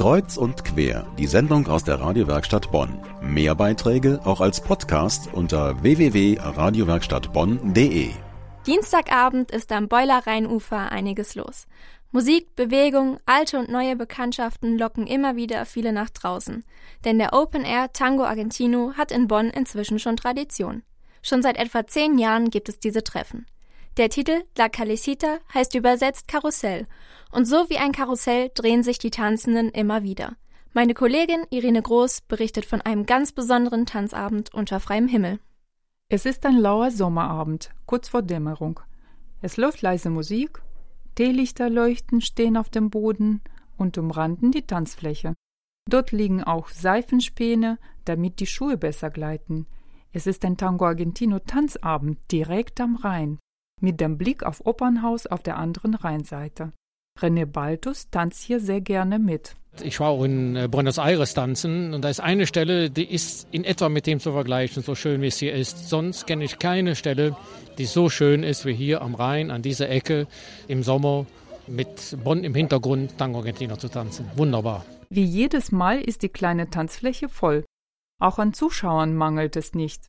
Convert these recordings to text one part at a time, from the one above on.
Kreuz und quer, die Sendung aus der Radiowerkstatt Bonn. Mehr Beiträge auch als Podcast unter www.radiowerkstattbonn.de. Dienstagabend ist am Beuler Rheinufer einiges los. Musik, Bewegung, alte und neue Bekanntschaften locken immer wieder viele nach draußen. Denn der Open Air Tango Argentino hat in Bonn inzwischen schon Tradition. Schon seit etwa zehn Jahren gibt es diese Treffen. Der Titel La Calicita heißt übersetzt Karussell. Und so wie ein Karussell drehen sich die Tanzenden immer wieder. Meine Kollegin Irene Groß berichtet von einem ganz besonderen Tanzabend unter freiem Himmel. Es ist ein lauer Sommerabend, kurz vor Dämmerung. Es läuft leise Musik, Teelichter leuchten, stehen auf dem Boden und umranden die Tanzfläche. Dort liegen auch Seifenspäne, damit die Schuhe besser gleiten. Es ist ein Tango Argentino Tanzabend direkt am Rhein mit dem Blick auf Opernhaus auf der anderen Rheinseite. René Baltus tanzt hier sehr gerne mit. Ich war auch in äh, Buenos Aires tanzen und da ist eine Stelle, die ist in etwa mit dem zu vergleichen, so schön wie es hier ist. Sonst kenne ich keine Stelle, die so schön ist wie hier am Rhein, an dieser Ecke im Sommer mit Bonn im Hintergrund Tango Argentino zu tanzen. Wunderbar. Wie jedes Mal ist die kleine Tanzfläche voll. Auch an Zuschauern mangelt es nicht.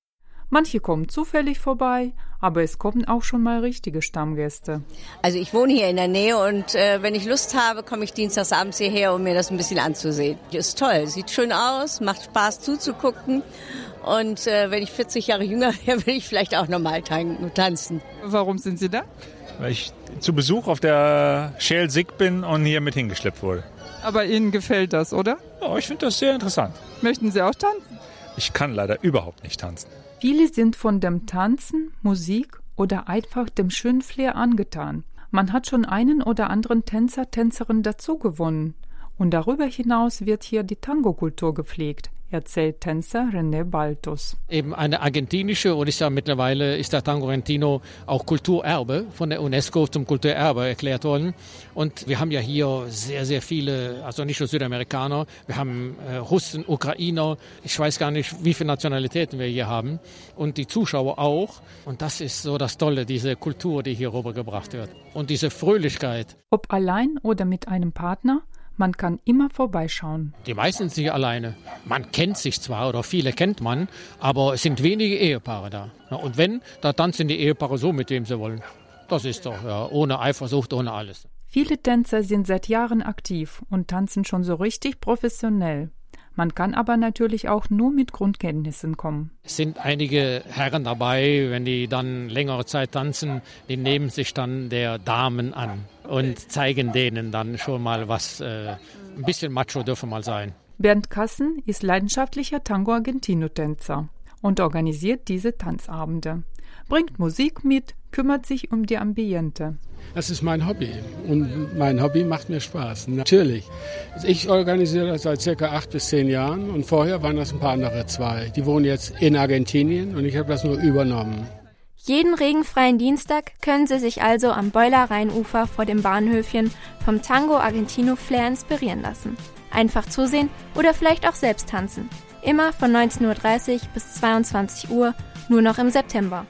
Manche kommen zufällig vorbei, aber es kommen auch schon mal richtige Stammgäste. Also ich wohne hier in der Nähe und äh, wenn ich Lust habe, komme ich dienstagsabends hierher, um mir das ein bisschen anzusehen. Ist toll, sieht schön aus, macht Spaß zuzugucken. Und äh, wenn ich 40 Jahre jünger wäre, würde ich vielleicht auch nochmal tanzen. Warum sind Sie da? Weil ich zu Besuch auf der Shell Sick bin und hier mit hingeschleppt wurde. Aber Ihnen gefällt das, oder? Ja, ich finde das sehr interessant. Möchten Sie auch tanzen? Ich kann leider überhaupt nicht tanzen. Viele sind von dem Tanzen, Musik oder einfach dem schönen Flair angetan. Man hat schon einen oder anderen Tänzer, Tänzerin dazu gewonnen. Und darüber hinaus wird hier die Tango-Kultur gepflegt erzählt Tänzer René Baltus. Eben eine argentinische, und ist ja mittlerweile ist der Tango Argentino auch Kulturerbe von der UNESCO zum Kulturerbe erklärt worden. Und wir haben ja hier sehr, sehr viele, also nicht nur Südamerikaner, wir haben äh, Russen, Ukrainer, ich weiß gar nicht, wie viele Nationalitäten wir hier haben. Und die Zuschauer auch. Und das ist so das Tolle, diese Kultur, die hier rübergebracht wird. Und diese Fröhlichkeit. Ob allein oder mit einem Partner, man kann immer vorbeischauen. Die meisten sind hier alleine. Man kennt sich zwar oder viele kennt man, aber es sind wenige Ehepaare da. Und wenn, da tanzen die Ehepaare so, mit dem sie wollen. Das ist doch, ja, ohne Eifersucht, ohne alles. Viele Tänzer sind seit Jahren aktiv und tanzen schon so richtig professionell. Man kann aber natürlich auch nur mit Grundkenntnissen kommen. Es sind einige Herren dabei, wenn die dann längere Zeit tanzen, die nehmen sich dann der Damen an und zeigen denen dann schon mal was. Äh, ein bisschen macho dürfen mal sein. Bernd Kassen ist leidenschaftlicher Tango Argentino-Tänzer und organisiert diese Tanzabende bringt Musik mit, kümmert sich um die Ambiente. Das ist mein Hobby und mein Hobby macht mir Spaß. Natürlich. Ich organisiere das seit circa acht bis zehn Jahren und vorher waren das ein paar andere zwei. Die wohnen jetzt in Argentinien und ich habe das nur übernommen. Jeden regenfreien Dienstag können Sie sich also am Beuler Rheinufer vor dem Bahnhöfchen vom Tango Argentino Flair inspirieren lassen. Einfach zusehen oder vielleicht auch selbst tanzen. Immer von 19.30 Uhr bis 22 Uhr, nur noch im September.